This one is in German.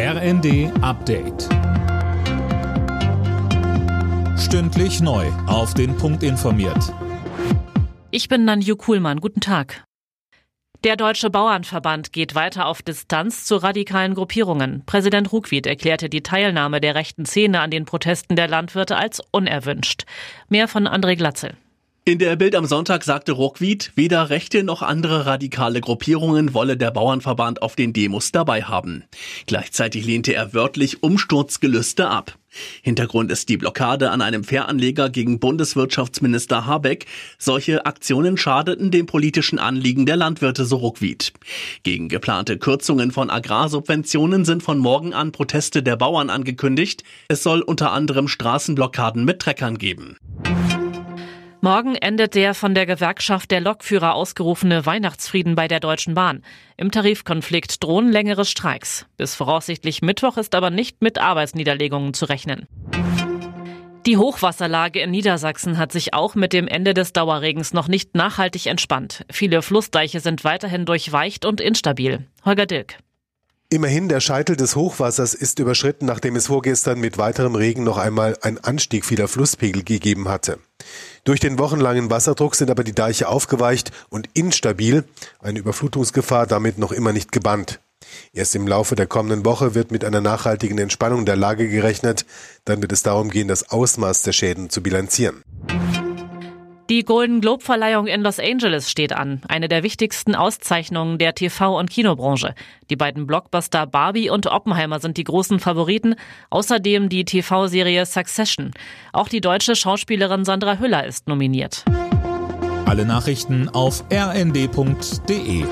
RND Update. Stündlich neu. Auf den Punkt informiert. Ich bin Nanju Kuhlmann. Guten Tag. Der Deutsche Bauernverband geht weiter auf Distanz zu radikalen Gruppierungen. Präsident Ruckwied erklärte die Teilnahme der rechten Szene an den Protesten der Landwirte als unerwünscht. Mehr von André Glatzel. In der Bild am Sonntag sagte Ruckwied, weder rechte noch andere radikale Gruppierungen wolle der Bauernverband auf den Demos dabei haben. Gleichzeitig lehnte er wörtlich Umsturzgelüste ab. Hintergrund ist die Blockade an einem Fähranleger gegen Bundeswirtschaftsminister Habeck. Solche Aktionen schadeten dem politischen Anliegen der Landwirte, so Ruckwied. Gegen geplante Kürzungen von Agrarsubventionen sind von morgen an Proteste der Bauern angekündigt. Es soll unter anderem Straßenblockaden mit Treckern geben. Morgen endet der von der Gewerkschaft der Lokführer ausgerufene Weihnachtsfrieden bei der Deutschen Bahn. Im Tarifkonflikt drohen längere Streiks. Bis voraussichtlich Mittwoch ist aber nicht mit Arbeitsniederlegungen zu rechnen. Die Hochwasserlage in Niedersachsen hat sich auch mit dem Ende des Dauerregens noch nicht nachhaltig entspannt. Viele Flussdeiche sind weiterhin durchweicht und instabil. Holger Dilk. Immerhin, der Scheitel des Hochwassers ist überschritten, nachdem es vorgestern mit weiterem Regen noch einmal einen Anstieg vieler Flusspegel gegeben hatte. Durch den wochenlangen Wasserdruck sind aber die Deiche aufgeweicht und instabil, eine Überflutungsgefahr damit noch immer nicht gebannt. Erst im Laufe der kommenden Woche wird mit einer nachhaltigen Entspannung der Lage gerechnet, dann wird es darum gehen, das Ausmaß der Schäden zu bilanzieren. Die Golden Globe Verleihung in Los Angeles steht an, eine der wichtigsten Auszeichnungen der TV- und Kinobranche. Die beiden Blockbuster Barbie und Oppenheimer sind die großen Favoriten, außerdem die TV-Serie Succession. Auch die deutsche Schauspielerin Sandra Hüller ist nominiert. Alle Nachrichten auf rnd.de